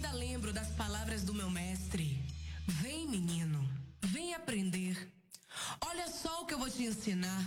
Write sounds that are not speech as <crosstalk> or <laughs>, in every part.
ainda lembro das palavras do meu mestre. Vem, menino, vem aprender. Olha só o que eu vou te ensinar.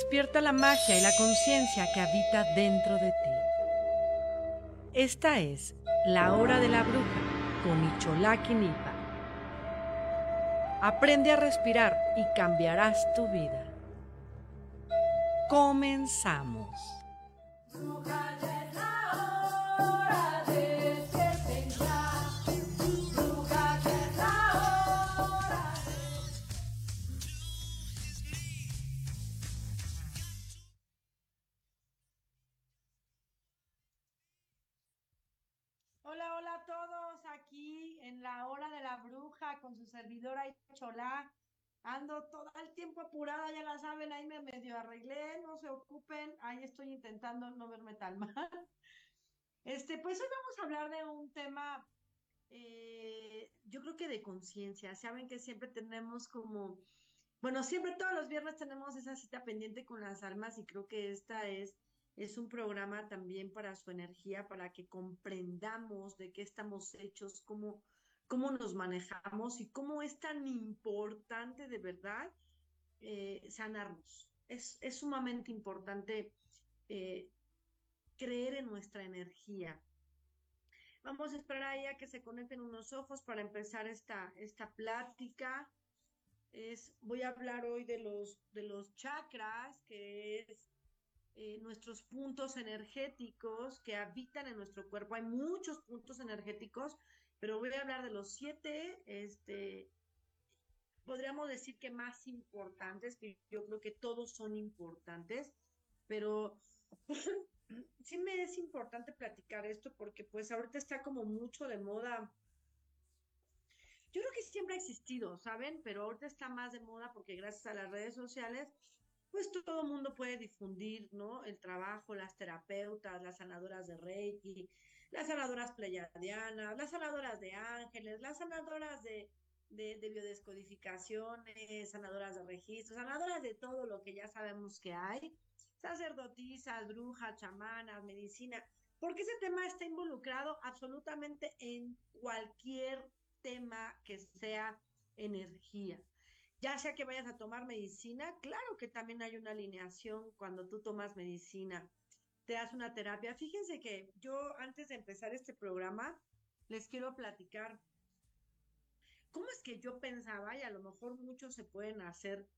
Despierta la magia y la conciencia que habita dentro de ti. Esta es La Hora de la Bruja con Icholaki Nipa. Aprende a respirar y cambiarás tu vida. Comenzamos. La hora de la bruja con su servidora Cholá. Ando todo el tiempo apurada, ya la saben, ahí me medio arreglé, no se ocupen, ahí estoy intentando no verme tan <laughs> mal. Este, pues hoy vamos a hablar de un tema, eh, yo creo que de conciencia. Saben que siempre tenemos como, bueno, siempre todos los viernes tenemos esa cita pendiente con las almas y creo que esta es, es un programa también para su energía, para que comprendamos de qué estamos hechos, cómo cómo nos manejamos y cómo es tan importante de verdad eh, sanarnos. Es, es, sumamente importante eh, creer en nuestra energía. Vamos a esperar ahí a que se conecten unos ojos para empezar esta, esta plática. Es, voy a hablar hoy de los, de los chakras, que es eh, nuestros puntos energéticos que habitan en nuestro cuerpo. Hay muchos puntos energéticos, pero voy a hablar de los siete, este, podríamos decir que más importantes, que yo creo que todos son importantes, pero <clears throat> sí me es importante platicar esto porque pues ahorita está como mucho de moda. Yo creo que siempre ha existido, ¿saben? Pero ahorita está más de moda porque gracias a las redes sociales, pues todo el mundo puede difundir, ¿no? El trabajo, las terapeutas, las sanadoras de Reiki, las sanadoras pleyadianas, las sanadoras de ángeles, las sanadoras de, de, de biodescodificaciones, sanadoras de registros, sanadoras de todo lo que ya sabemos que hay sacerdotisas, brujas, chamanas, medicina, porque ese tema está involucrado absolutamente en cualquier tema que sea energía. Ya sea que vayas a tomar medicina, claro que también hay una alineación cuando tú tomas medicina, te das una terapia. Fíjense que yo antes de empezar este programa les quiero platicar cómo es que yo pensaba, y a lo mejor muchos se pueden hacer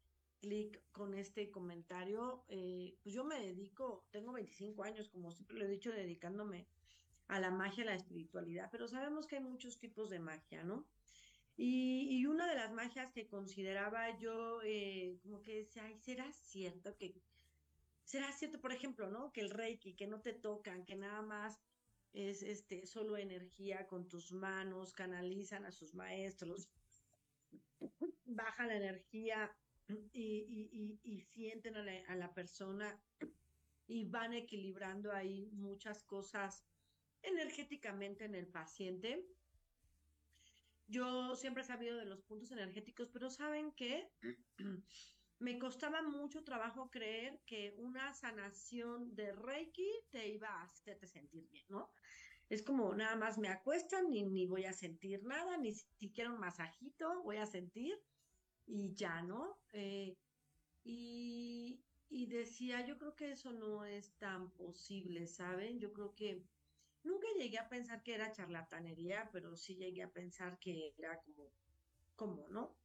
clic con este comentario. Eh, pues yo me dedico, tengo 25 años, como siempre lo he dicho, dedicándome a la magia, a la espiritualidad, pero sabemos que hay muchos tipos de magia, ¿no? Y, una de las magias que consideraba yo, eh, como que decía, ay, ¿será cierto que, será cierto, por ejemplo, ¿no? Que el reiki, que no te tocan, que nada más es este, solo energía con tus manos, canalizan a sus maestros, <laughs> bajan la energía y, y, sienten a la, a la, persona y van equilibrando ahí muchas cosas energéticamente en el paciente. Yo siempre he sabido de los puntos energéticos, pero saben que <clears throat> me costaba mucho trabajo creer que una sanación de Reiki te iba a hacerte sentir bien, ¿no? Es como nada más me acuestan, ni, voy a sentir nada, ni siquiera un masajito voy a sentir y ya, ¿no? Eh, y, y decía, yo creo que eso no es tan posible, ¿saben? Yo creo que nunca llegué a pensar que era charlatanería, pero sí llegué a pensar que era como, como, ¿no?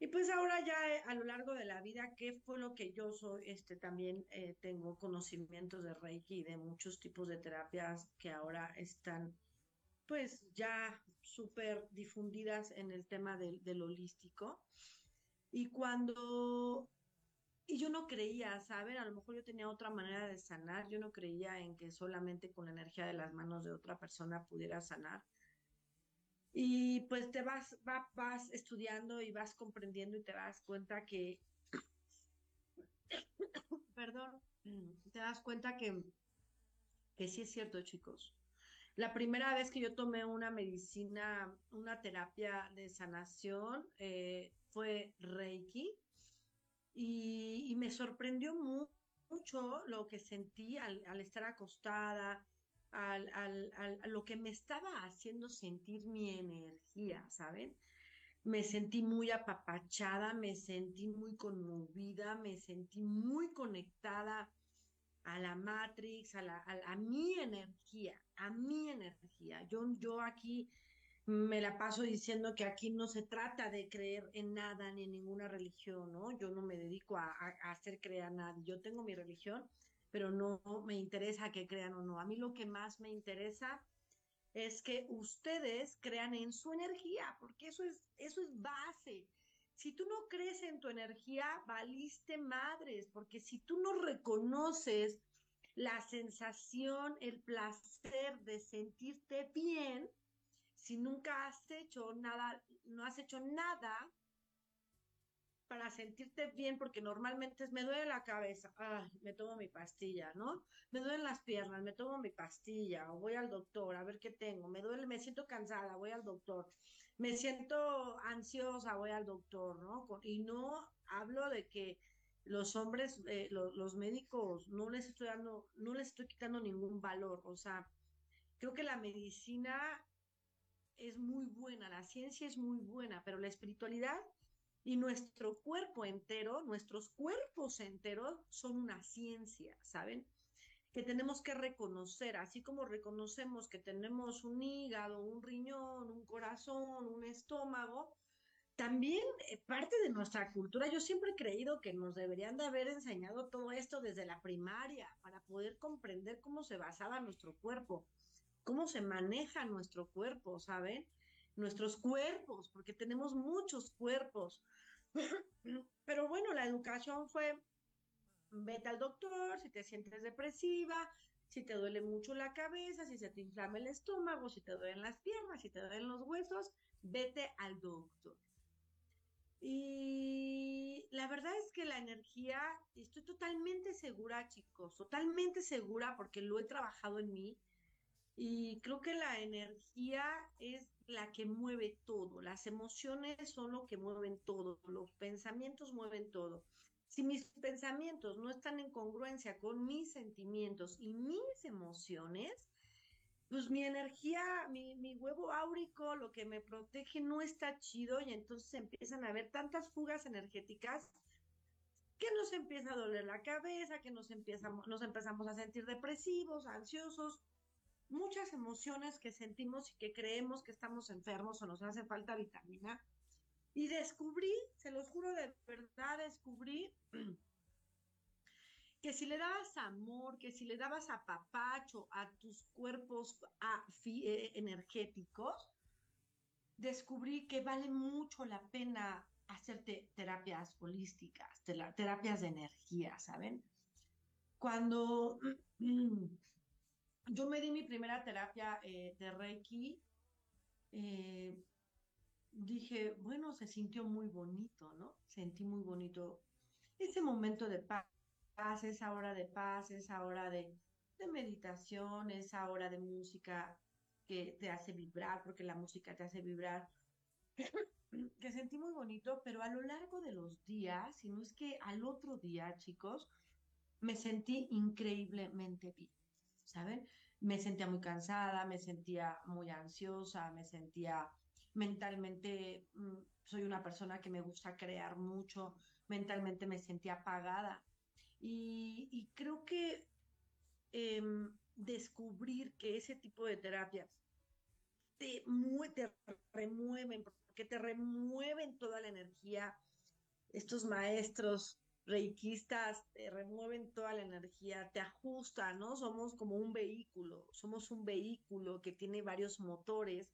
Y pues ahora ya eh, a lo largo de la vida, ¿qué fue lo que yo soy? Este también eh, tengo conocimientos de Reiki y de muchos tipos de terapias que ahora están pues ya súper difundidas en el tema del, holístico. Y cuando, y yo no creía, ¿saben? A lo mejor yo tenía otra manera de sanar, yo no creía en que solamente con la energía de las manos de otra persona pudiera sanar. Y pues te vas, vas estudiando y vas comprendiendo y te das cuenta que, <coughs> perdón, te das cuenta que, que sí es cierto, chicos. La primera vez que yo tomé una medicina, una terapia de sanación, eh, fue Reiki y, me sorprendió mucho lo que sentí al, estar acostada, al, al, a lo que me estaba haciendo sentir mi energía, ¿saben? Me sentí muy apapachada, me sentí muy conmovida, me sentí muy conectada a la Matrix, a, la, a, mi energía, a mi energía. Yo, yo aquí me la paso diciendo que aquí no se trata de creer en nada ni en ninguna religión, ¿no? Yo no me dedico a, hacer creer a nadie. Yo tengo mi religión, pero no me interesa que crean o no. A mí lo que más me interesa es que ustedes crean en su energía, porque eso es, eso es base. Si tú no crees en tu energía, valiste madres, porque si tú no reconoces la sensación, el placer de sentirte bien, si nunca has hecho nada, no has hecho nada para sentirte bien, porque normalmente me duele la cabeza, me tomo mi pastilla, ¿no? Me duelen las piernas, me tomo mi pastilla, o voy al doctor a ver qué tengo, me duele, me siento cansada, voy al doctor me siento ansiosa, voy al doctor, ¿no? Y no hablo de que los hombres, eh, los médicos, no les estoy dando, no les estoy quitando ningún valor. O sea, creo que la medicina es muy buena, la ciencia es muy buena, pero la espiritualidad y nuestro cuerpo entero, nuestros cuerpos enteros son una ciencia, ¿saben? Que tenemos que reconocer, así como reconocemos que tenemos un hígado, un riñón, un corazón, un estómago, también eh, parte de nuestra cultura, yo siempre he creído que nos deberían de haber enseñado todo esto desde la primaria para poder comprender cómo se basaba nuestro cuerpo, cómo se maneja nuestro cuerpo, ¿saben? Nuestros cuerpos, porque tenemos muchos cuerpos. Pero bueno, la educación fue, vete al doctor si te sientes depresiva, si te duele mucho la cabeza, si se te inflama el estómago, si te duelen las piernas, si te duelen los huesos, vete al doctor. Y la verdad es que la energía, estoy totalmente segura, chicos, totalmente segura porque lo he trabajado en mí. Y creo que la energía es la que mueve todo, las emociones son lo que mueven todo, los pensamientos mueven todo. Si mis pensamientos no están en congruencia con mis sentimientos y mis emociones, pues mi energía, mi, mi, huevo áurico, lo que me protege no está chido y entonces empiezan a haber tantas fugas energéticas que nos empieza a doler la cabeza, que nos, empiezamos, nos empezamos a sentir depresivos, ansiosos, muchas emociones que sentimos y que creemos que estamos enfermos o nos hace falta vitamina. Y descubrí, se los juro de verdad, descubrí <clears throat> que si le dabas amor, que si le dabas apapacho a tus cuerpos a, eh, energéticos, descubrí que vale mucho la pena hacerte terapias holísticas, terapias de energía, ¿saben? Cuando <clears throat> yo me di mi primera terapia eh, de Reiki, eh, dije, bueno, se sintió muy bonito, ¿no? Sentí muy bonito ese momento de paz esa hora de paz, esa hora de, meditación, esa hora de música que te hace vibrar, porque la música te hace vibrar, <coughs> que sentí muy bonito, pero a lo largo de los días, si no es que al otro día, chicos, me sentí increíblemente bien, ¿saben? Me sentía muy cansada, me sentía muy ansiosa, me sentía mentalmente, mm, soy una persona que me gusta crear mucho, mentalmente me sentía apagada y, creo que em, descubrir que ese tipo de terapias te, te remueven, porque te remueven toda la energía. Estos maestros reikistas te remueven toda la energía, te ajustan, ¿no? Somos como un vehículo, somos un vehículo que tiene varios motores,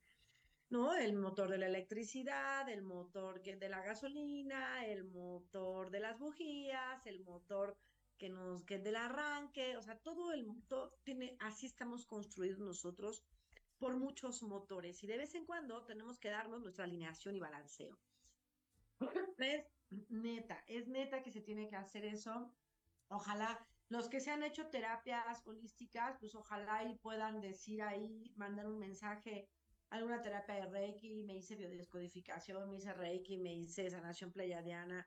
¿no? El motor de la electricidad, el motor de la gasolina, el motor de las bujías, el motor que nos que del arranque, o sea, todo el motor tiene así estamos construidos nosotros por muchos motores y de vez en cuando tenemos que darnos nuestra alineación y balanceo. <laughs> Es neta, es neta que se tiene que hacer eso. Ojalá los que se han hecho terapias holísticas, pues ojalá y puedan decir ahí, mandar un mensaje, alguna terapia de Reiki, me hice biodescodificación, me hice Reiki, me hice sanación pleiadiana,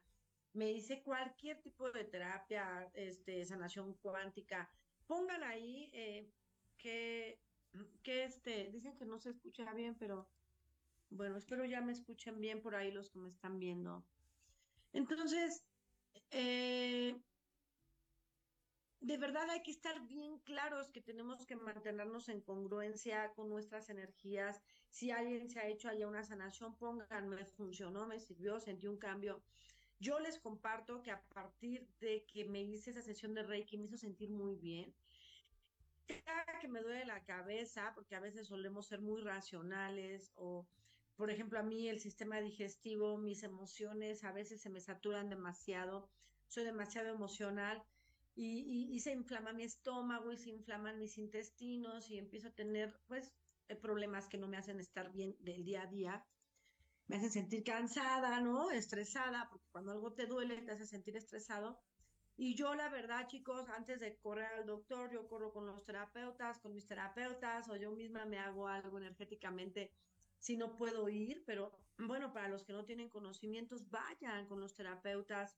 me dice cualquier tipo de terapia, este, sanación cuántica, pongan ahí eh, que, que este, dicen que no se escucha bien, pero bueno, espero ya me escuchen bien por ahí los que me están viendo. Entonces, eh, de verdad hay que estar bien claros que tenemos que mantenernos en congruencia con nuestras energías. Si alguien se ha hecho allá una sanación, pónganme, funcionó, me sirvió, sentí un cambio. Yo les comparto que a partir de que me hice esa sesión de Reiki me hizo sentir muy bien. Cada que me duele la cabeza, porque a veces solemos ser muy racionales o, por ejemplo, a mí el sistema digestivo, mis emociones a veces se me saturan demasiado, soy demasiado emocional y, se inflama mi estómago y se inflaman mis intestinos y empiezo a tener pues eh, problemas que no me hacen estar bien del día a día me hacen sentir cansada, ¿no? Estresada, porque cuando algo te duele te hace sentir estresado. Y yo, la verdad, chicos, antes de correr al doctor, yo corro con los terapeutas, con mis terapeutas, o yo misma me hago algo energéticamente si no puedo ir, pero bueno, para los que no tienen conocimientos, vayan con los terapeutas.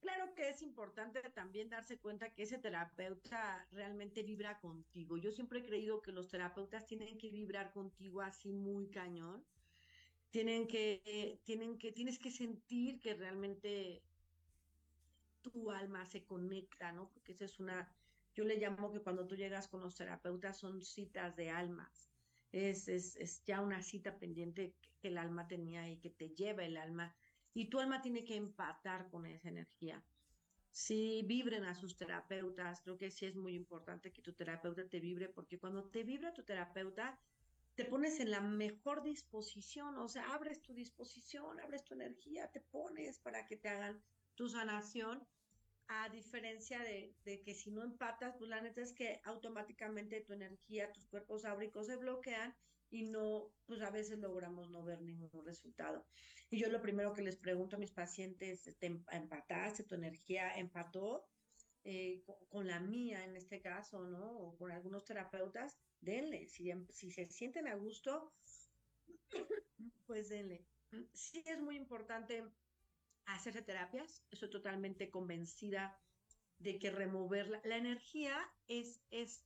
Claro que es importante también darse cuenta que ese terapeuta realmente vibra contigo. Yo siempre he creído que los terapeutas tienen que vibrar contigo así muy cañón. Tienen que, tienen que, tienes que sentir que realmente tu alma se conecta, ¿no? Porque esa es una, yo le llamo que cuando tú llegas con los terapeutas son citas de almas. Es, es, es ya una cita pendiente que el alma tenía y que te lleva el alma y tu alma tiene que empatar con esa energía. Si vibren a sus terapeutas, creo que sí es muy importante que tu terapeuta te vibre, porque cuando te vibra tu terapeuta, te pones en la mejor disposición, o sea, abres tu disposición, abres tu energía, te pones para que te hagan tu sanación, a diferencia de, de que si no empatas, pues la neta es que automáticamente tu energía, tus cuerpos áuricos se bloquean y no, pues a veces logramos no ver ningún resultado. Y yo lo primero que les pregunto a mis pacientes, ¿te em, empataste? ¿Tu energía empató? Eh, con, la mía en este caso, ¿no? O con algunos terapeutas, denle. Si, em, si se sienten a gusto, <coughs> pues denle. Sí es muy importante hacerse terapias. Estoy totalmente convencida de que remover la, energía es, es,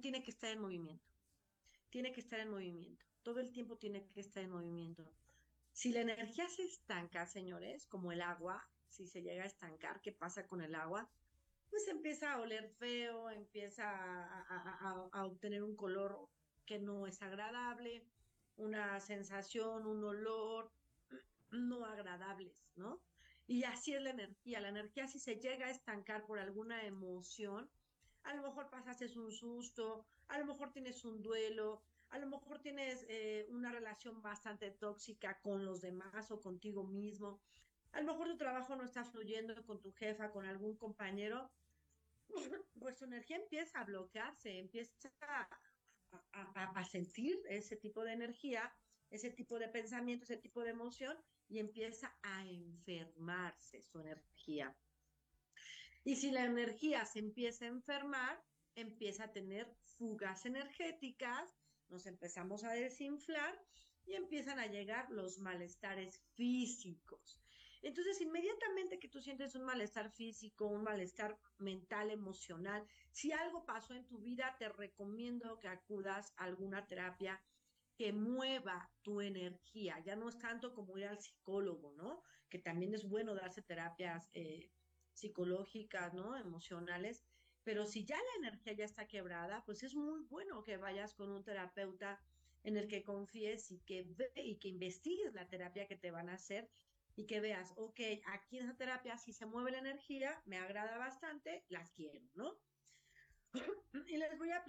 tiene que estar en movimiento tiene que estar en movimiento. Todo el tiempo tiene que estar en movimiento. Si la energía se estanca, señores, como el agua, si se llega a estancar, ¿qué pasa con el agua? Pues empieza a oler feo, empieza a, obtener un color que no es agradable, una sensación, un olor no agradables, ¿no? Y así es la energía. La energía si se llega a estancar por alguna emoción, a lo mejor pasaste un susto, a lo mejor tienes un duelo, a lo mejor tienes eh, una relación bastante tóxica con los demás o contigo mismo, a lo mejor tu trabajo no está fluyendo con tu jefa, con algún compañero, <laughs> pues tu energía empieza a bloquearse, empieza a, a sentir ese tipo de energía, ese tipo de pensamiento, ese tipo de emoción y empieza a enfermarse su energía. Y si la energía se empieza a enfermar, empieza a tener fugas energéticas, nos empezamos a desinflar y empiezan a llegar los malestares físicos. Entonces, inmediatamente que tú sientes un malestar físico, un malestar mental, emocional, si algo pasó en tu vida, te recomiendo que acudas a alguna terapia que mueva tu energía. Ya no es tanto como ir al psicólogo, ¿no? Que también es bueno darse terapias eh, psicológicas, ¿no? Emocionales, pero si ya la energía ya está quebrada, pues es muy bueno que vayas con un terapeuta en el que confíes y que ve y que investigues la terapia que te van a hacer y que veas, ok, aquí en esa terapia si se mueve la energía, me agrada bastante, las quiero, ¿no? <laughs> Y les voy a,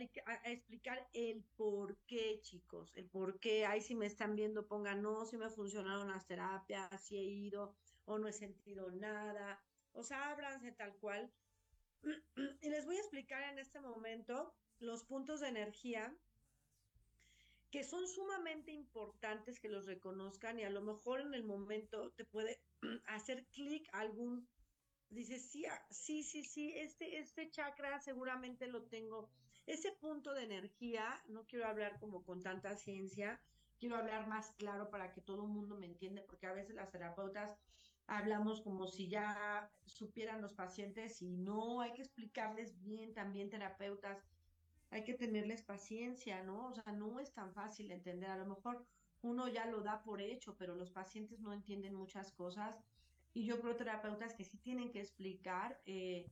explicar el por qué, chicos, el por qué. Ahí si me están viendo, pongan, no, si me funcionaron las terapias, si he ido o no he sentido nada. O sea, ábranse tal cual. <clears throat> Y les voy a explicar en este momento los puntos de energía que son sumamente importantes que los reconozcan y a lo mejor en el momento te puede <clears throat> hacer clic algún, dices, sí, ah, sí, sí, sí, este, este chakra seguramente lo tengo. Ese punto de energía, no quiero hablar como con tanta ciencia, quiero hablar más claro para que todo el mundo me entienda, porque a veces las terapeutas hablamos como si ya supieran los pacientes y no, hay que explicarles bien también terapeutas, hay que tenerles paciencia, ¿no? O sea, no es tan fácil entender, a lo mejor uno ya lo da por hecho, pero los pacientes no entienden muchas cosas y yo creo terapeutas que sí tienen que explicar eh,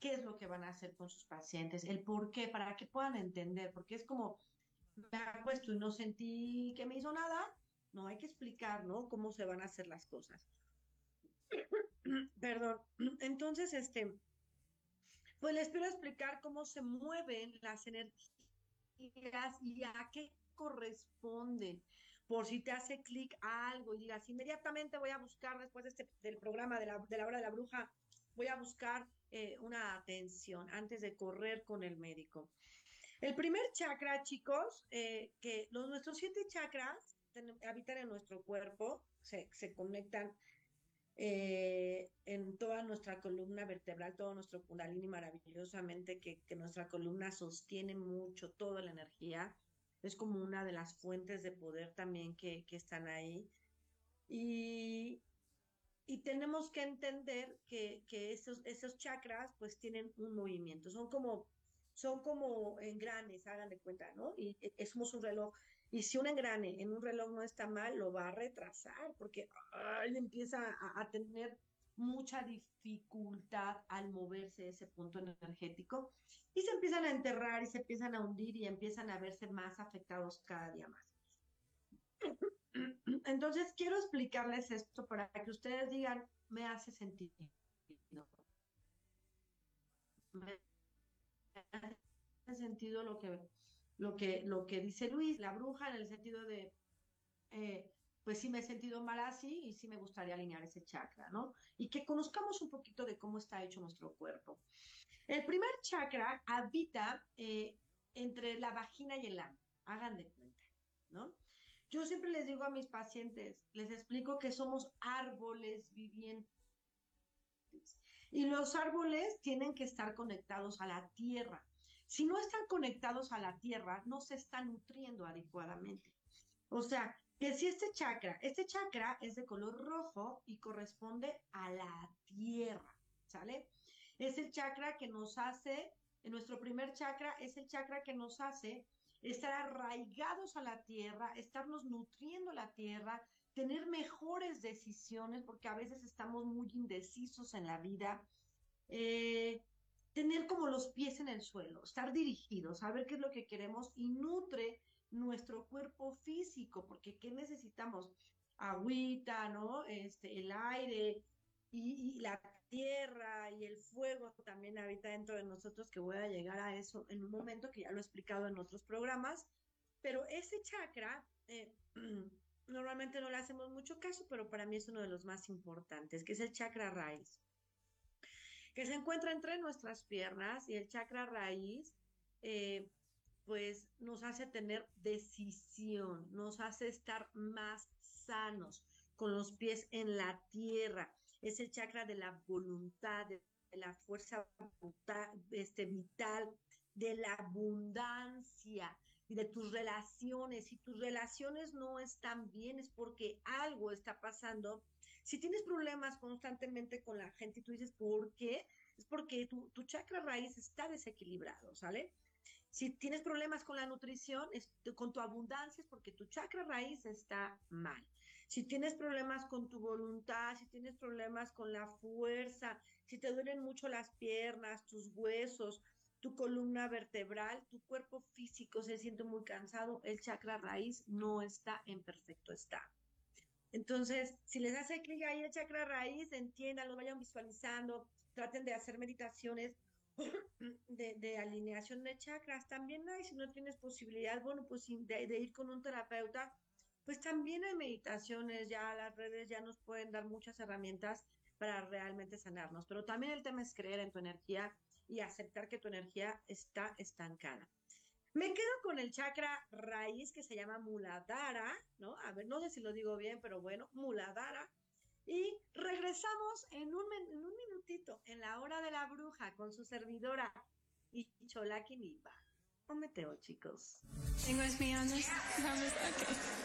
qué es lo que van a hacer con sus pacientes, el por qué, para que puedan entender, porque es como, me acuesto y no sentí que me hizo nada, no, hay que explicar, ¿no? Cómo se van a hacer las cosas. Perdón. Entonces, este, pues les quiero explicar cómo se mueven las energías y a qué corresponden. Por si te hace clic a algo y digas, inmediatamente voy a buscar después de este, del programa de la, de la hora de la bruja, voy a buscar eh, una atención antes de correr con el médico. El primer chakra, chicos, eh, que los, nuestros siete chakras habitan en nuestro cuerpo, se, conectan eh, en toda nuestra columna vertebral, todo nuestro kundalini maravillosamente, que, que, nuestra columna sostiene mucho toda la energía. Es como una de las fuentes de poder también que, que están ahí. Y y tenemos que entender que, que esos, esos chakras pues tienen un movimiento, son como, son como engranes, hagan de cuenta, ¿no? Y es como un reloj. Y si un engrane en un reloj no está mal, lo va a retrasar porque ay, empieza a, tener mucha dificultad al moverse ese punto energético y se empiezan a enterrar y se empiezan a hundir y empiezan a verse más afectados cada día más. <clears throat> Entonces, quiero explicarles esto para que ustedes digan, me hace sentido. Me hace sentido lo que, lo que, lo que dice Luis, la bruja, en el sentido de, eh, pues sí me he sentido mal así y sí me gustaría alinear ese chakra, ¿no? Y que conozcamos un poquito de cómo está hecho nuestro cuerpo. El primer chakra habita eh, entre la vagina y el ano, hagan de cuenta, ¿no? Yo siempre les digo a mis pacientes, les explico que somos árboles vivientes. Y los árboles tienen que estar conectados a la tierra. Si no están conectados a la tierra, no se están nutriendo adecuadamente. O sea, que si este chakra, este chakra es de color rojo y corresponde a la tierra, ¿sale? Es el chakra que nos hace, en nuestro primer chakra, es el chakra que nos hace estar arraigados a la tierra, estarnos nutriendo la tierra, tener mejores decisiones, porque a veces estamos muy indecisos en la vida, eh, tener como los pies en el suelo, estar dirigidos, saber qué es lo que queremos y nutre nuestro cuerpo físico, porque ¿qué necesitamos? Agüita, ¿no? Este, el aire y, la tierra y el fuego también habita dentro de nosotros, que voy a llegar a eso en un momento, que ya lo he explicado en otros programas, pero ese chakra, eh, <clears throat> normalmente no le hacemos mucho caso, pero para mí es uno de los más importantes, que es el chakra raíz, que se encuentra entre nuestras piernas y el chakra raíz, eh, pues nos hace tener decisión, nos hace estar más sanos, con los pies en la tierra es el chakra de la voluntad, de la fuerza este, vital, de la abundancia y de tus relaciones. Si tus relaciones no están bien es porque algo está pasando. Si tienes problemas constantemente con la gente y tú dices, ¿por qué? Es porque tu, tu chakra raíz está desequilibrado, ¿sale? Si tienes problemas con la nutrición, con tu abundancia, es porque tu chakra raíz está mal si tienes problemas con tu voluntad, si tienes problemas con la fuerza, si te duelen mucho las piernas, tus huesos, tu columna vertebral, tu cuerpo físico se siente muy cansado, el chakra raíz no está en perfecto estado. Entonces, si les hace clic ahí el chakra raíz, entiendan, lo vayan visualizando, traten de hacer meditaciones <coughs> de, alineación de chakras. También hay, si no tienes posibilidad, bueno, pues de ir con un terapeuta, pues también hay meditaciones, ya las redes ya nos pueden dar muchas herramientas para realmente sanarnos, pero también el tema es creer en tu energía y aceptar que tu energía está estancada. Me quedo con el chakra raíz que se llama Muladhara, ¿no? A ver, no sé si lo digo bien, pero bueno, Muladhara. Y regresamos en un, en un minutito, en la hora de la bruja, con su servidora Icholaki Niba. Un meteo, chicos. Tengo espiones. <laughs> Vamos, ok.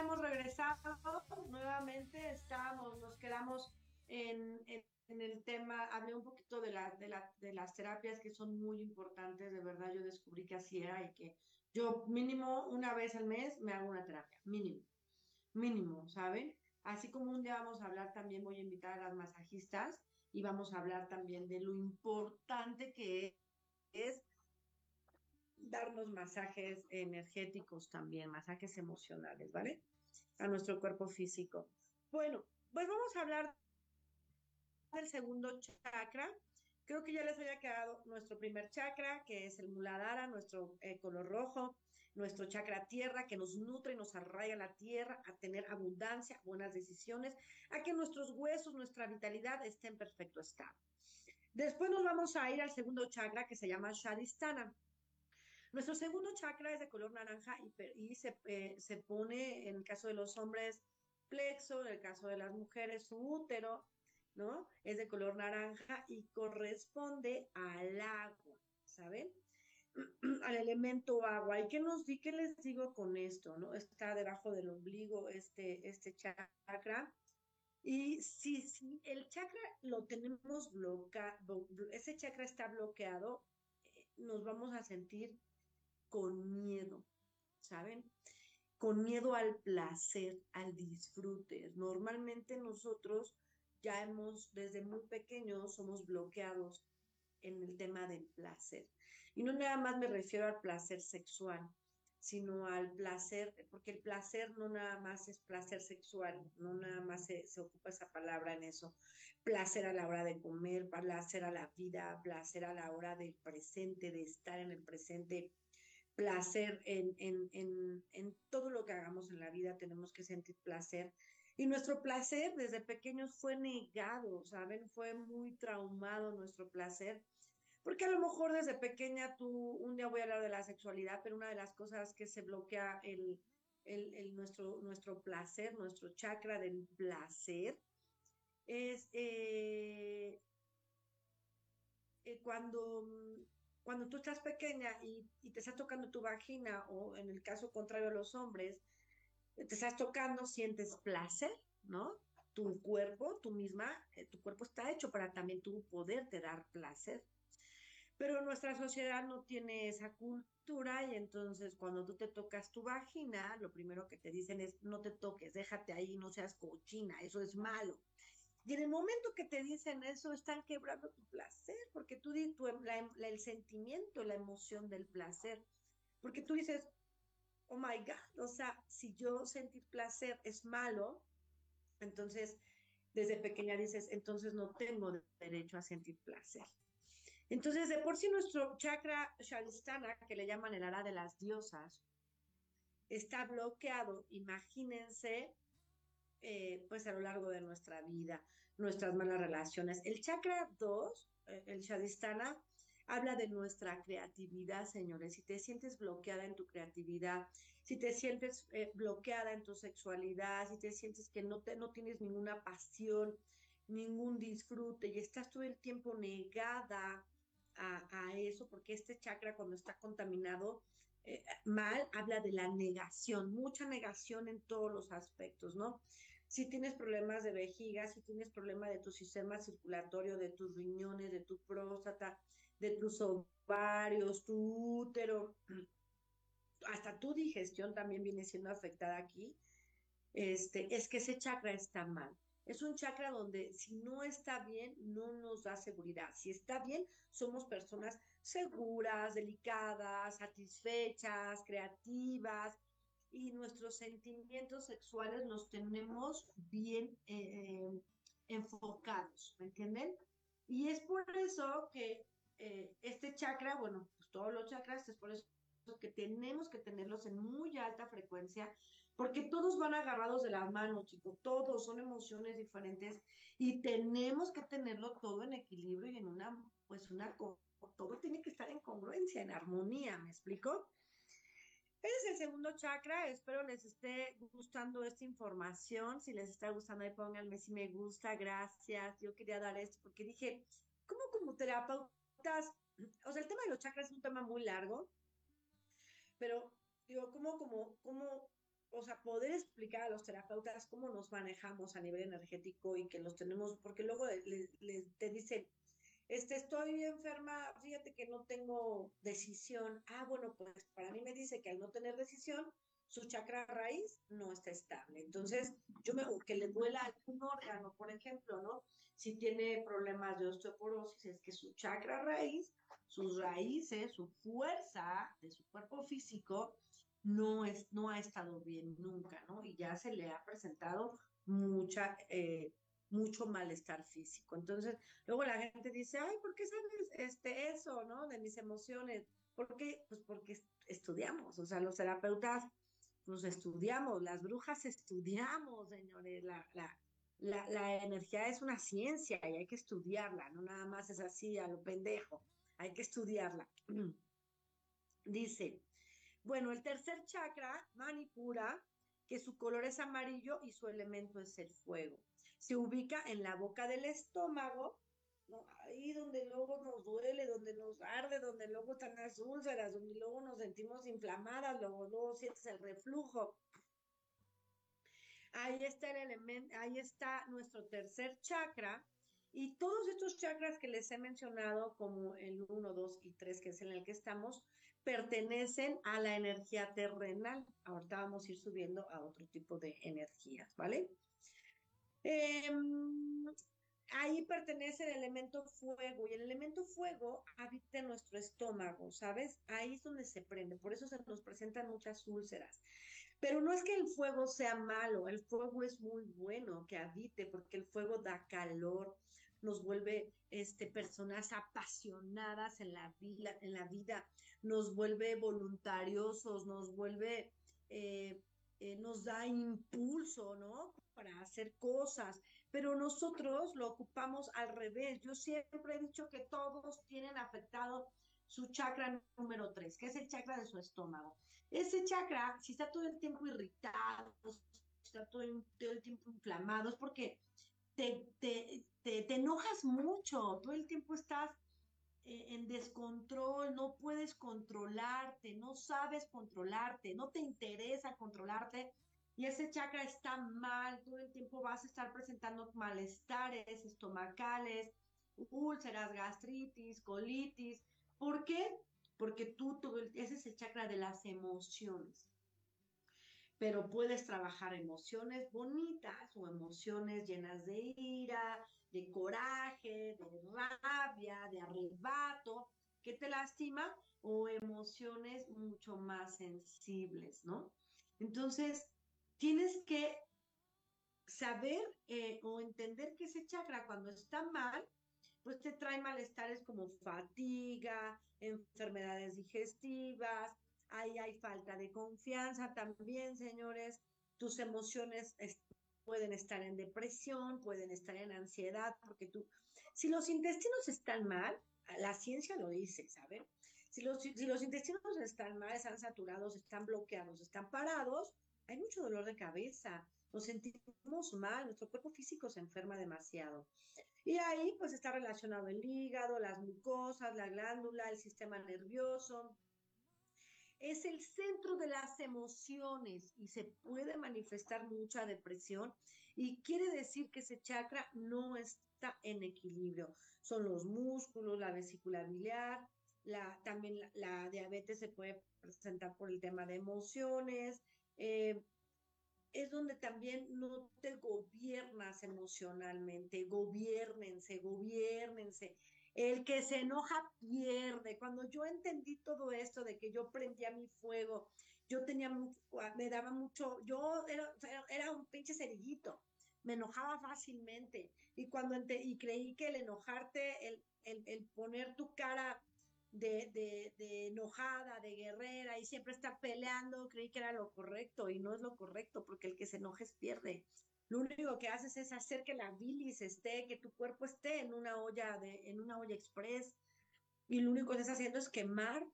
Hemos regresado. Nuevamente, estamos, nos quedamos en, en, en, el tema, hablé un poquito de, la, de, la, de las terapias que son muy importantes, de verdad yo descubrí que así era y que yo mínimo una vez al mes me hago una terapia, mínimo, mínimo, ¿saben? Así como un día vamos a hablar también, voy a invitar a las masajistas y vamos a hablar también de lo importante que es darnos masajes energéticos también, masajes emocionales, ¿vale? A nuestro cuerpo físico. Bueno, pues vamos a hablar del segundo chakra. Creo que ya les había quedado nuestro primer chakra, que es el muladhara, nuestro eh, color rojo, nuestro chakra tierra, que nos nutre y nos arraiga la tierra, a tener abundancia, buenas decisiones, a que nuestros huesos, nuestra vitalidad esté en perfecto estado. Después nos vamos a ir al segundo chakra, que se llama Shadistana. Nuestro segundo chakra es de color naranja y, se, eh, se, pone, en el caso de los hombres, plexo, en el caso de las mujeres, su útero, ¿no? Es de color naranja y corresponde al agua, ¿saben? <clears throat> al elemento agua. ¿Y qué nos di, qué les digo con esto, no? Está debajo del ombligo este, este chakra. Y si, si el chakra lo tenemos bloqueado, ese chakra está bloqueado, eh, nos vamos a sentir con miedo, ¿saben? Con miedo al placer, al disfrute. Normalmente nosotros ya hemos, desde muy pequeños, somos bloqueados en el tema del placer. Y no nada más me refiero al placer sexual, sino al placer, porque el placer no nada más es placer sexual, no nada más se, se, ocupa esa palabra en eso. Placer a la hora de comer, placer a la vida, placer a la hora del presente, de estar en el presente, placer en, en, en, en, todo lo que hagamos en la vida, tenemos que sentir placer. Y nuestro placer desde pequeños fue negado, ¿saben? Fue muy traumado nuestro placer. Porque a lo mejor desde pequeña tú, un día voy a hablar de la sexualidad, pero una de las cosas que se bloquea el, el, nuestro, nuestro placer, nuestro chakra del placer, es eh, eh, cuando cuando tú estás pequeña y, te estás tocando tu vagina, o en el caso contrario a los hombres, te estás tocando, sientes placer, ¿no? Tu cuerpo, tú misma, eh, tu cuerpo está hecho para también tú poderte dar placer. Pero nuestra sociedad no tiene esa cultura y entonces cuando tú te tocas tu vagina, lo primero que te dicen es no te toques, déjate ahí, no seas cochina, eso es malo. Y en el momento que te dicen eso, están quebrando tu placer, porque tú la, el sentimiento, la emoción del placer. Porque tú dices, oh my God, o sea, si yo sentir placer es malo, entonces desde pequeña dices, entonces no tengo derecho a sentir placer. Entonces, de por sí nuestro chakra Shadistana, que le llaman el ara de las diosas, está bloqueado, imagínense, eh, pues a lo largo de nuestra vida, nuestras malas relaciones. El chakra 2, eh, el Shadistana, habla de nuestra creatividad, señores. Si te sientes bloqueada en tu creatividad, si te sientes eh, bloqueada en tu sexualidad, si te sientes que no, te, no tienes ninguna pasión, ningún disfrute y estás todo el tiempo negada a, eso, porque este chakra cuando está contaminado mal, habla de la negación, mucha negación en todos los aspectos, ¿no? Si tienes problemas de vejiga, si tienes problemas de tu sistema circulatorio, de tus riñones, de tu próstata, de tus ovarios, tu útero, <clears throat> hasta tu digestión también viene siendo afectada aquí, este, es que ese chakra está mal. Es un chakra donde si no está bien, no nos da seguridad. Si está bien, somos personas seguras, delicadas, satisfechas, creativas, y nuestros sentimientos sexuales los tenemos bien eh, enfocados, ¿me entienden? Y es por eso que eh, este chakra, bueno, pues todos los chakras, es por eso que tenemos que tenerlos en muy alta frecuencia, porque todos van agarrados de las manos, chicos, todos son emociones diferentes y tenemos que tenerlo todo en equilibrio y en una, pues una, todo tiene que estar en congruencia, en armonía, ¿me explico? Ese es el segundo chakra, espero les esté gustando esta información, si les está gustando ahí pónganme si me gusta, gracias, yo quería dar esto porque dije, ¿cómo como terapeutas? O sea, el tema de los chakras es un tema muy largo, pero digo, ¿cómo, como, cómo o sea, poder explicar a los terapeutas cómo nos manejamos a nivel energético y que los tenemos, porque luego le, te dicen, este, estoy enferma, fíjate que no tengo decisión. Ah, bueno, pues para mí me dice que al no tener decisión, su chakra raíz no está estable. Entonces, yo me, que le duela algún órgano, por ejemplo, ¿no? Si tiene problemas de osteoporosis, es que su chakra raíz, sus raíces, su fuerza de su cuerpo físico, no, es, no ha estado bien nunca, ¿no? Y ya se le ha presentado mucha, eh, mucho malestar físico. Entonces, luego la gente dice, ay, ¿por qué sabes este, eso, ¿no? De mis emociones. ¿Por qué? Pues porque estudiamos, o sea, los terapeutas, pues estudiamos, las brujas estudiamos, señores, la, la, la, la energía es una ciencia y hay que estudiarla, no nada más es así a lo pendejo, hay que estudiarla. <clears throat> Dice, bueno, el tercer chakra, Manipura, que su color es amarillo y su elemento es el fuego. Se ubica en la boca del estómago, ahí donde luego nos duele, donde nos arde, donde luego están las úlceras, donde luego nos sentimos inflamadas, luego, luego sientes el reflujo. Ahí está el elemento, ahí está nuestro tercer chakra, y todos estos chakras que les he mencionado, como el 1, 2 y 3, que es en el que estamos, pertenecen a la energía terrenal. Ahorita vamos a ir subiendo a otro tipo de energías, ¿vale? Em, ahí pertenece el elemento fuego y el elemento fuego habita en nuestro estómago, ¿sabes? Ahí es donde se prende, por eso se nos presentan muchas úlceras. Pero no es que el fuego sea malo, el fuego es muy bueno que habite porque el fuego da calor, nos vuelve este, personas apasionadas en la, vida, en la vida, nos vuelve voluntariosos, nos vuelve, eh, eh, nos da impulso, ¿no? Para hacer cosas, pero nosotros lo ocupamos al revés. Yo siempre he dicho que todos tienen afectado su chakra número 3, que es el chakra de su estómago. Ese chakra, si está todo el tiempo irritado, si está todo todo el tiempo inflamado, es porque te, te, te, enojas mucho, todo el tiempo estás eh, en descontrol, no puedes controlarte, no sabes controlarte, no te interesa controlarte y ese chakra está mal, todo el tiempo vas a estar presentando malestares estomacales, úlceras, gastritis, colitis. ¿Por qué? Porque tú, todo ese es el chakra de las emociones pero puedes trabajar emociones bonitas o emociones llenas de ira, de coraje, de rabia, de arrebato, que te lastima, o emociones mucho más sensibles, ¿no? Entonces, tienes que saber eh, o entender que ese chakra cuando está mal, pues te trae malestares como fatiga, enfermedades digestivas, ahí hay falta de confianza también, señores. Tus emociones pueden estar en depresión, pueden estar en ansiedad, porque tú, si los intestinos están mal, la ciencia lo dice, ¿saben? Si los, si los intestinos están mal, están saturados, están bloqueados, están parados, hay mucho dolor de cabeza, nos sentimos mal, nuestro cuerpo físico se enferma demasiado. Y ahí pues está relacionado el hígado, las mucosas, la glándula, el sistema nervioso, es el centro de las emociones y se puede manifestar mucha depresión y quiere decir que ese chakra no está en equilibrio. Son los músculos, la vesícula biliar, la, también la, diabetes se puede presentar por el tema de emociones. Eh, es donde también no te gobiernas emocionalmente, gobiernense, gobiernense. El que se enoja pierde. Cuando yo entendí todo esto de que yo prendía mi fuego, yo tenía, me daba mucho, yo era, un pinche cerillito, me enojaba fácilmente. Y cuando y creí que el enojarte, el, el poner tu cara de, de, de, enojada, de guerrera y siempre está peleando, creí que era lo correcto y no es lo correcto porque el que se enoja es pierde. Lo único que haces es hacer que la bilis esté, que tu cuerpo esté en una olla de, en una olla express y lo único que estás haciendo es quemar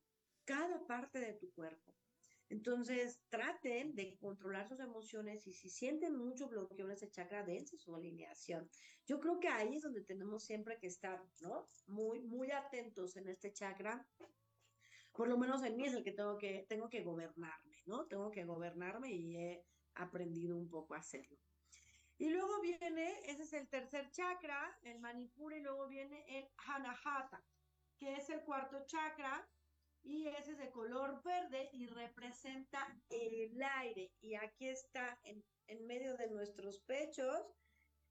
cada parte de tu cuerpo. Entonces, traten de controlar sus emociones y si sienten mucho bloqueo en ese chakra, dense su alineación. Yo creo que ahí es donde tenemos siempre que estar, ¿no? Muy, muy atentos en este chakra. Por lo menos en mí es el que tengo que, tengo que gobernarme, ¿no? Tengo que gobernarme y he aprendido un poco a hacerlo. Y luego viene, ese es el tercer chakra, el manipura, y luego viene el hanahata, que es el cuarto chakra, y ese es de color verde y representa el aire. Y aquí está en, en, medio de nuestros pechos,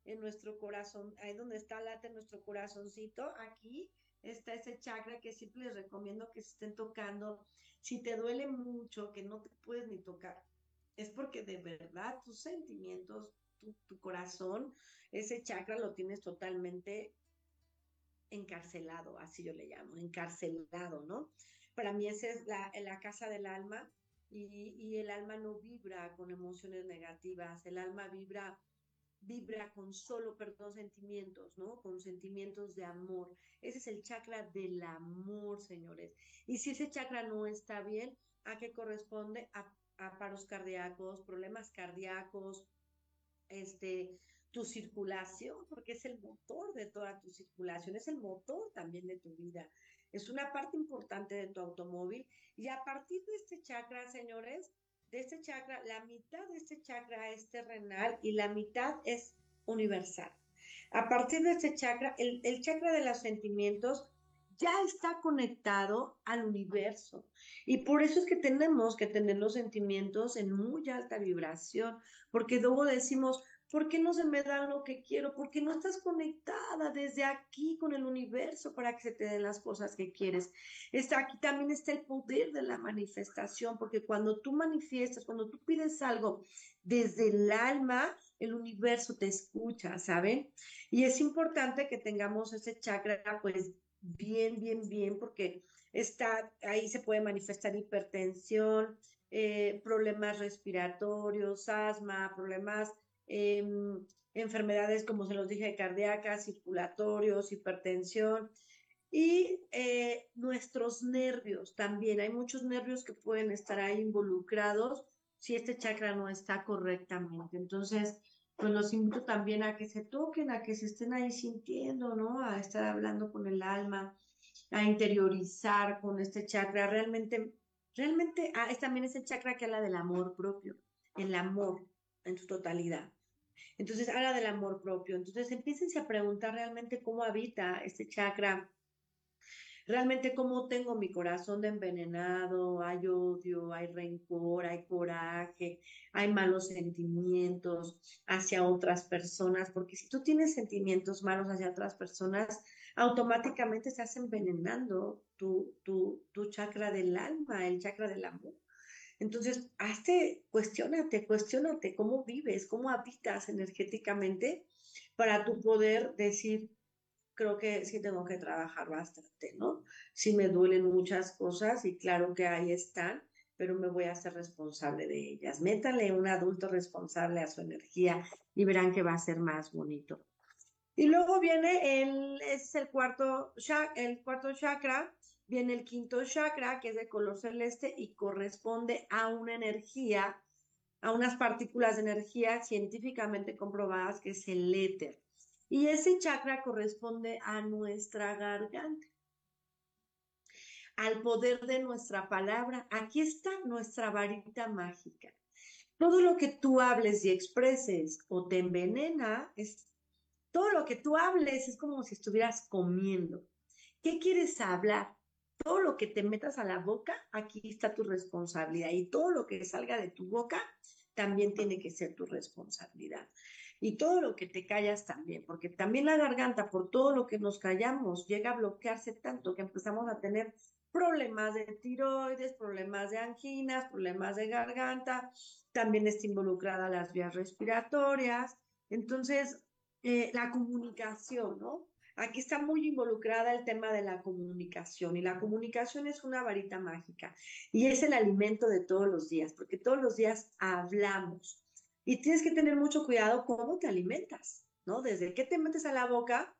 en nuestro corazón, ahí donde está late nuestro corazoncito, aquí está ese chakra que siempre les recomiendo que se estén tocando. Si te duele mucho, que no te puedes ni tocar, es porque de verdad tus sentimientos, tu, tu corazón, ese chakra lo tienes totalmente encarcelado, así yo le llamo, encarcelado, ¿no? Para mí esa es la, casa del alma y, y, el alma no vibra con emociones negativas, el alma vibra vibra con solo, perdón, sentimientos, ¿no? Con sentimientos de amor. Ese es el chakra del amor, señores. Y si ese chakra no está bien, ¿a qué corresponde? A, a paros cardíacos, problemas cardíacos, este, tu circulación, porque es el motor de toda tu circulación, es el motor también de tu vida es una parte importante de tu automóvil y a partir de este chakra, señores, de este chakra, la mitad de este chakra es terrenal y la mitad es universal. A partir de este chakra, el, el chakra de los sentimientos ya está conectado al universo. Y por eso es que tenemos que tener los sentimientos en muy alta vibración, porque luego decimos, ¿Por qué no se me da lo que quiero? Porque no estás conectada desde aquí con el universo para que se te den las cosas que quieres. Está, aquí también está el poder de la manifestación, porque cuando tú manifiestas, cuando tú pides algo desde el alma, el universo te escucha, ¿saben? Y es importante que tengamos ese chakra, pues bien, bien, bien, porque está, ahí se puede manifestar hipertensión, eh, problemas respiratorios, asma, problemas Em, enfermedades, como se los dije, cardíacas, circulatorios, hipertensión y eh, nuestros nervios también. Hay muchos nervios que pueden estar ahí involucrados si este chakra no está correctamente. Entonces, pues los invito también a que se toquen, a que se estén ahí sintiendo, ¿no? A estar hablando con el alma, a interiorizar con este chakra. Realmente, realmente, ah, es también ese chakra que habla del amor propio, el amor en su totalidad. Entonces habla del amor propio. Entonces empiecen a preguntar realmente cómo habita este chakra, realmente cómo tengo mi corazón de envenenado, hay odio, hay rencor, hay coraje, hay malos sentimientos hacia otras personas, porque si tú tienes sentimientos malos hacia otras personas, automáticamente estás envenenando tu, tu, tu chakra del alma, el chakra del amor. Entonces, hazte, cuestionate, cuestionate cómo vives, cómo habitas energéticamente para tu poder decir, creo que sí tengo que trabajar bastante, ¿no? Sí me duelen muchas cosas y claro que ahí están, pero me voy a hacer responsable de ellas. Métale un adulto responsable a su energía y verán que va a ser más bonito. Y luego viene el, es el cuarto, el cuarto chakra, Viene el quinto chakra, que es de color celeste y corresponde a una energía, a unas partículas de energía científicamente comprobadas, que es el éter. Y ese chakra corresponde a nuestra garganta, al poder de nuestra palabra. Aquí está nuestra varita mágica. Todo lo que tú hables y expreses o te envenena, es todo lo que tú hables es como si estuvieras comiendo. ¿Qué quieres hablar? Todo lo que te metas a la boca, aquí está tu responsabilidad. Y todo lo que salga de tu boca también tiene que ser tu responsabilidad. Y todo lo que te callas también, porque también la garganta, por todo lo que nos callamos, llega a bloquearse tanto que empezamos a tener problemas de tiroides, problemas de anginas, problemas de garganta, también está involucrada las vías respiratorias. Entonces, eh, la comunicación, ¿no? Aquí está muy involucrada el tema de la comunicación y la comunicación es una varita mágica y es el alimento de todos los días, porque todos los días hablamos y tienes que tener mucho cuidado cómo te alimentas, ¿no? Desde qué te metes a la boca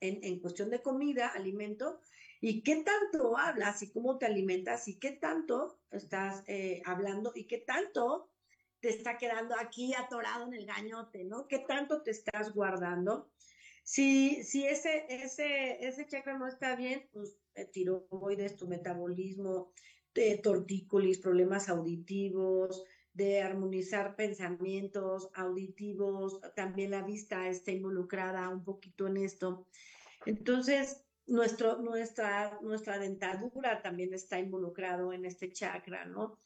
en, en cuestión de comida, alimento, y qué tanto hablas y cómo te alimentas y qué tanto estás eh, hablando y qué tanto te está quedando aquí atorado en el gañote, ¿no? ¿Qué tanto te estás guardando? Si, ese, ese, ese chakra no está bien, pues eh, tiroides, tu metabolismo, de tortícolis, problemas auditivos, de armonizar pensamientos auditivos, también la vista está involucrada un poquito en esto. Entonces, nuestro, nuestra, nuestra dentadura también está involucrado en este chakra, ¿no?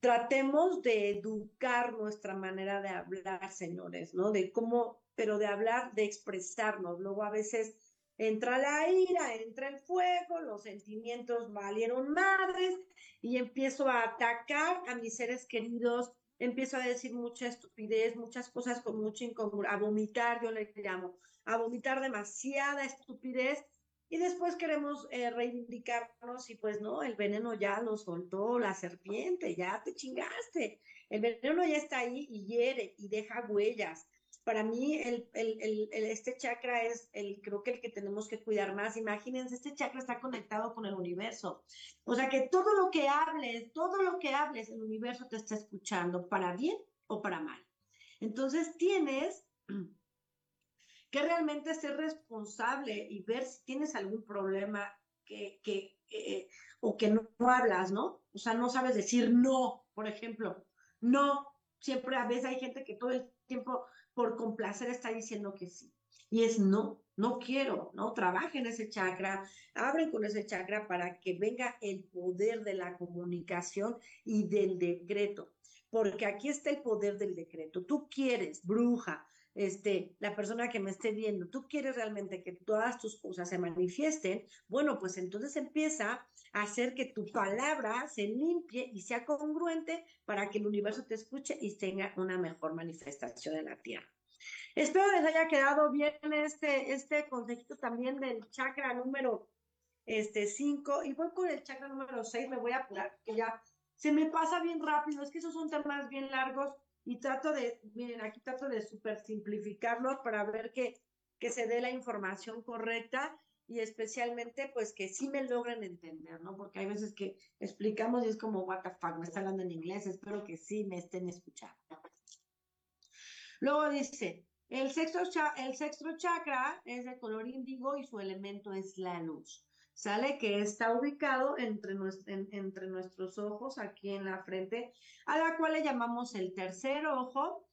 Tratemos de educar nuestra manera de hablar, señores, ¿no? De cómo, pero de hablar, de expresarnos. Luego a veces entra la ira, entra el fuego, los sentimientos valieron madres y empiezo a atacar a mis seres queridos, empiezo a decir mucha estupidez, muchas cosas con mucha incongruencia, a vomitar, yo le llamo, a vomitar demasiada estupidez y después queremos eh, reivindicarnos y pues no, el veneno ya lo soltó la serpiente, ya te chingaste. El veneno ya está ahí y hiere y deja huellas. Para mí el, el, el, este chakra es el, creo que el que tenemos que cuidar más. Imagínense, este chakra está conectado con el universo. O sea que todo lo que hables, todo lo que hables, el universo te está escuchando, para bien o para mal. Entonces tienes <clears throat> que realmente ser responsable y ver si tienes algún problema que, que, o que no, hablas, ¿no? O sea, no sabes decir no, por ejemplo. No, siempre a veces hay gente que todo el tiempo por complacer está diciendo que sí. Y es no, no quiero, ¿no? Trabajen ese chakra, abren con ese chakra para que venga el poder de la comunicación y del decreto. Porque aquí está el poder del decreto. Tú quieres, bruja, este, la persona que me esté viendo, tú quieres realmente que todas tus cosas se manifiesten, bueno, pues entonces empieza a hacer que tu palabra se limpie y sea congruente para que el universo te escuche y tenga una mejor manifestación en la tierra. Espero les haya quedado bien este, este consejito también del chakra número este 5 y voy con el chakra número 6, me voy a apurar, que ya se me pasa bien rápido, es que esos son temas bien largos y trato de, miren, aquí trato de super simplificarlo para ver que, que se dé la información correcta y especialmente pues que sí me logren entender, ¿no? Porque hay veces que explicamos y es como, what the fuck, me está hablando en inglés, espero que sí me estén escuchando. Luego dice, el sexto, el sexto chakra es de color índigo y su elemento es la luz. ¿Sale? Que está ubicado entre, nuestros ojos, aquí en la frente, a la cual le llamamos el tercer ojo.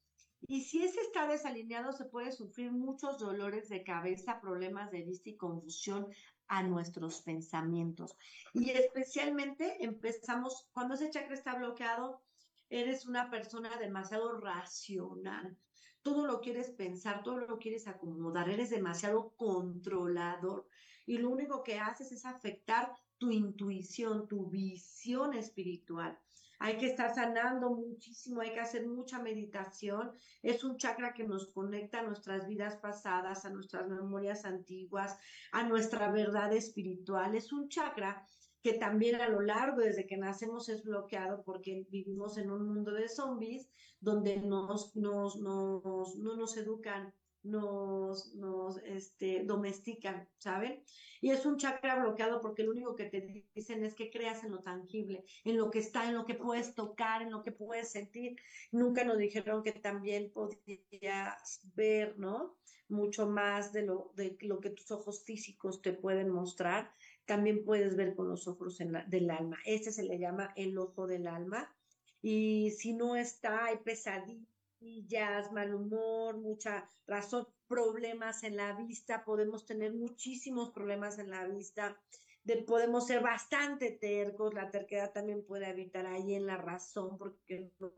Y si ese está desalineado, se puede sufrir muchos dolores de cabeza, problemas de vista y confusión a nuestros pensamientos. Y especialmente empezamos, cuando ese chakra está bloqueado, eres una persona demasiado racional. Todo lo quieres pensar, todo lo quieres acomodar, eres demasiado controlador y lo único que haces es afectar tu intuición, tu visión espiritual. Hay que estar sanando muchísimo, hay que hacer mucha meditación. Es un chakra que nos conecta a nuestras vidas pasadas, a nuestras memorias antiguas, a nuestra verdad espiritual. Es un chakra que también a lo largo, desde que nacemos, es bloqueado porque vivimos en un mundo de zombies donde nos, nos, nos, no nos educan nos, nos este, domestican, ¿saben? Y es un chakra bloqueado porque lo único que te dicen es que creas en lo tangible, en lo que está, en lo que puedes tocar, en lo que puedes sentir. Nunca nos dijeron que también podías ver, ¿no? Mucho más de lo, de lo que tus ojos físicos te pueden mostrar. También puedes ver con los ojos del alma. Este se le llama el ojo del alma. Y si no está, hay pesadillas mal humor, mucha razón, problemas en la vista, podemos tener muchísimos problemas en la vista, de, podemos ser bastante tercos, la terquedad también puede habitar ahí en la razón porque no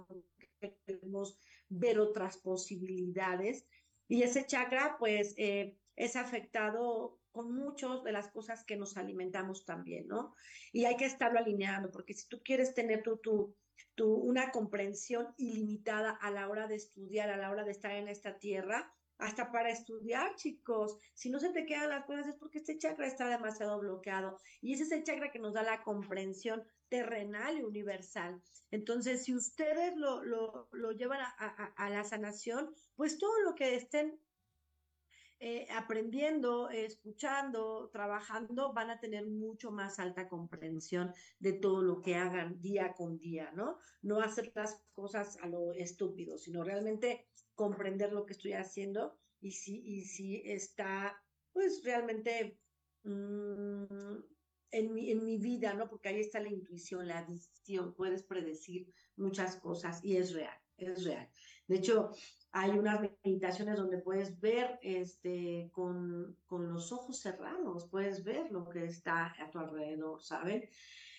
queremos ver otras posibilidades. Y ese chakra, pues, eh, es afectado con muchas de las cosas que nos alimentamos también, ¿no? Y hay que estarlo alineando, porque si tú quieres tener tu, tu, tu, una comprensión ilimitada a la hora de estudiar, a la hora de estar en esta tierra, hasta para estudiar, chicos. Si no se te quedan las cosas es porque este chakra está demasiado bloqueado. Y ese es el chakra que nos da la comprensión terrenal y universal. Entonces, si ustedes lo, lo, lo llevan a, a, a, la sanación, pues todo lo que estén eh, aprendiendo, escuchando, trabajando, van a tener mucho más alta comprensión de todo lo que hagan día con día, ¿no? No hacer las cosas a lo estúpido, sino realmente comprender lo que estoy haciendo y si, y si está, pues realmente mmm, en, mi, en mi vida, ¿no? Porque ahí está la intuición, la visión, puedes predecir muchas cosas y es real, es real. De hecho, hay unas meditaciones donde puedes ver este, con, con, los ojos cerrados, puedes ver lo que está a tu alrededor, ¿saben?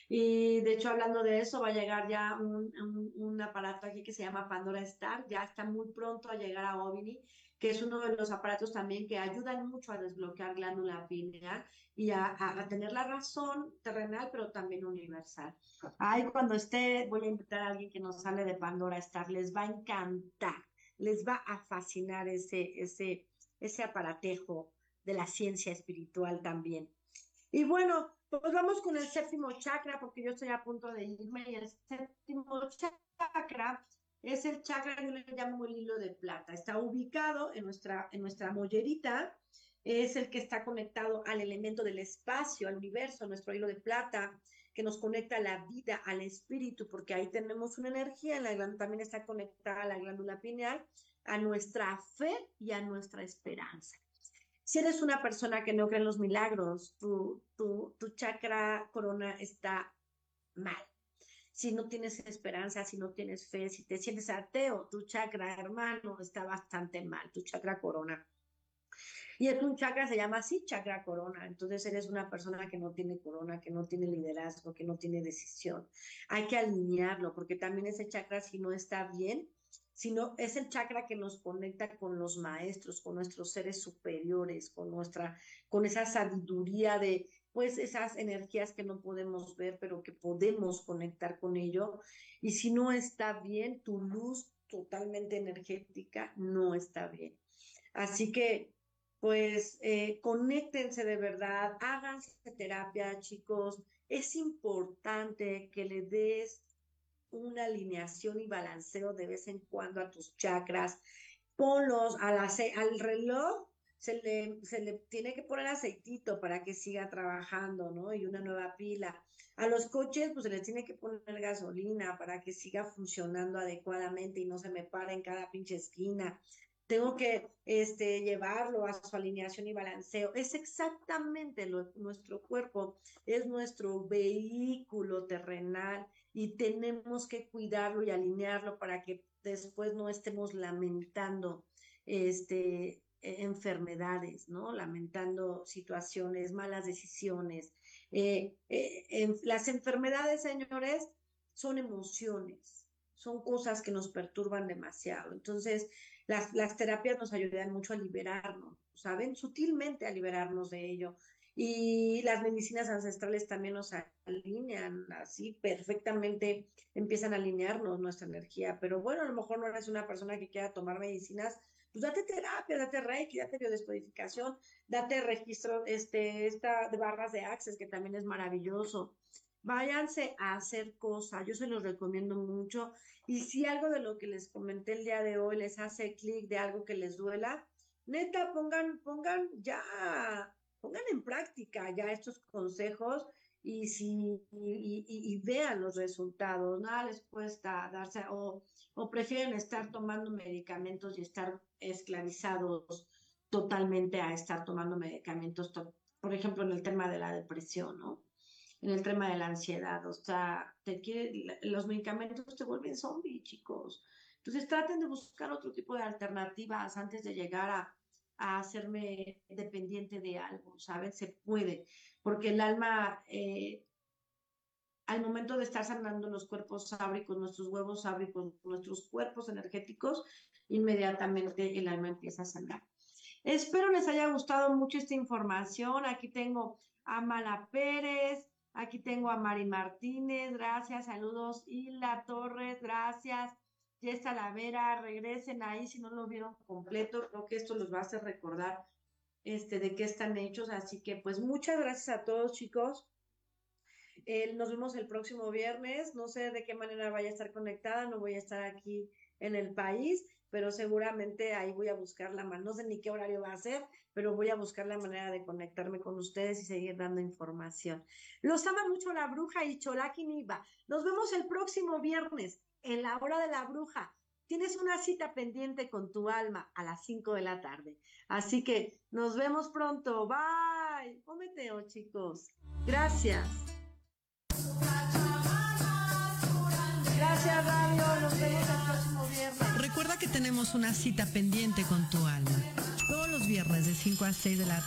Y de hecho, hablando de eso, va a llegar ya un, un, aparato aquí que se llama Pandora Star, ya está muy pronto a llegar a OVNI, que es uno de los aparatos también que ayudan mucho a desbloquear glándula pineal y a, a, a tener la razón terrenal, pero también universal. Ay, cuando esté, voy a invitar a alguien que nos sale de Pandora Star, les va a encantar les va a fascinar ese, ese, ese aparatejo de la ciencia espiritual también. Y bueno, pues vamos con el séptimo chakra, porque yo estoy a punto de irme, y el séptimo chakra es el chakra, yo le llamo el hilo de plata. Está ubicado en nuestra, en nuestra mollerita, es el que está conectado al elemento del espacio, al universo, nuestro hilo de plata, que nos conecta a la vida, al espíritu, porque ahí tenemos una energía, en la también está conectada a la glándula pineal, a nuestra fe y a nuestra esperanza. Si eres una persona que no cree en los milagros, tu, tu, tu chakra corona está mal. Si no tienes esperanza, si no tienes fe, si te sientes ateo, tu chakra hermano está bastante mal, tu chakra corona. Y es un chakra, se llama así, chakra corona. Entonces eres una persona que no tiene corona, que no tiene liderazgo, que no tiene decisión. Hay que alinearlo, porque también ese chakra, si no está bien, sino es el chakra que nos conecta con los maestros, con nuestros seres superiores, con nuestra, con esa sabiduría de, pues, esas energías que no podemos ver, pero que podemos conectar con ello. Y si no está bien, tu luz totalmente energética no está bien. Así que pues eh, conéctense de verdad, háganse terapia, chicos. Es importante que le des una alineación y balanceo de vez en cuando a tus chakras. Ponlos al reloj, se le, se le tiene que poner aceitito para que siga trabajando, ¿no? Y una nueva pila. A los coches, pues se les tiene que poner gasolina para que siga funcionando adecuadamente y no se me para en cada pinche esquina tengo que este, llevarlo a su alineación y balanceo. Es exactamente nuestro cuerpo, es nuestro vehículo terrenal y tenemos que cuidarlo y alinearlo para que después no estemos lamentando este, e, enfermedades, ¿no? Lamentando situaciones, malas decisiones. Eh, eh, las enfermedades, señores, son emociones, son cosas que nos perturban demasiado. Entonces, las, las terapias nos ayudan mucho a liberarnos, ¿saben? Sutilmente a liberarnos de ello. Y las medicinas ancestrales también nos alinean así perfectamente, empiezan a alinearnos nuestra energía. Pero bueno, a lo mejor no eres una persona que quiera tomar medicinas, pues date terapia, date reiki, date biodescodificación, date registro, este, esta de barras de access, que también es maravilloso váyanse a hacer cosas, yo se los recomiendo mucho. Y si algo de lo que les comenté el día de hoy les hace clic de algo que les duela, neta, pongan, pongan ya, pongan en práctica ya estos consejos y si vean los resultados, nada les cuesta darse o, o prefieren estar tomando medicamentos y estar esclavizados totalmente a estar tomando medicamentos, por ejemplo, en el tema de la depresión, ¿no? En el tema de la ansiedad. O sea, te quiere, los medicamentos te vuelven zombie, chicos. Entonces traten de buscar otro tipo de alternativas antes de llegar a, a hacerme dependiente de algo, ¿saben? Se puede, porque el alma, eh, al momento de estar sanando los cuerpos sábricos, nuestros huevos sábricos, nuestros cuerpos energéticos, inmediatamente el alma empieza a sanar. Espero les haya gustado mucho esta información. Aquí tengo a Mala Pérez, Aquí tengo a Mari Martínez, gracias, saludos. Hilda Torres, gracias. ya está la Vera, regresen ahí si no lo vieron completo, creo que esto los va a hacer recordar este, de qué están hechos, así que pues muchas gracias a todos chicos. nos vemos el próximo viernes, no sé de qué manera vaya a estar conectada, no voy a estar aquí en el país, pero seguramente ahí voy a buscar la manera, no sé ni qué horario va a ser, pero voy a buscar la manera de conectarme con ustedes y seguir dando información. Los ama mucho la bruja y Cholaki Niva. Nos vemos el próximo viernes en la hora de la bruja. Tienes una cita pendiente con tu alma a las 5 de la tarde. Así que nos vemos pronto. Bye. Cometeo, chicos. Gracias. Gracias, Radio. Nos vemos el próximo viernes. Recuerda que tenemos una cita pendiente con tu alma. Todos los viernes de 5 a 6 de la tarde.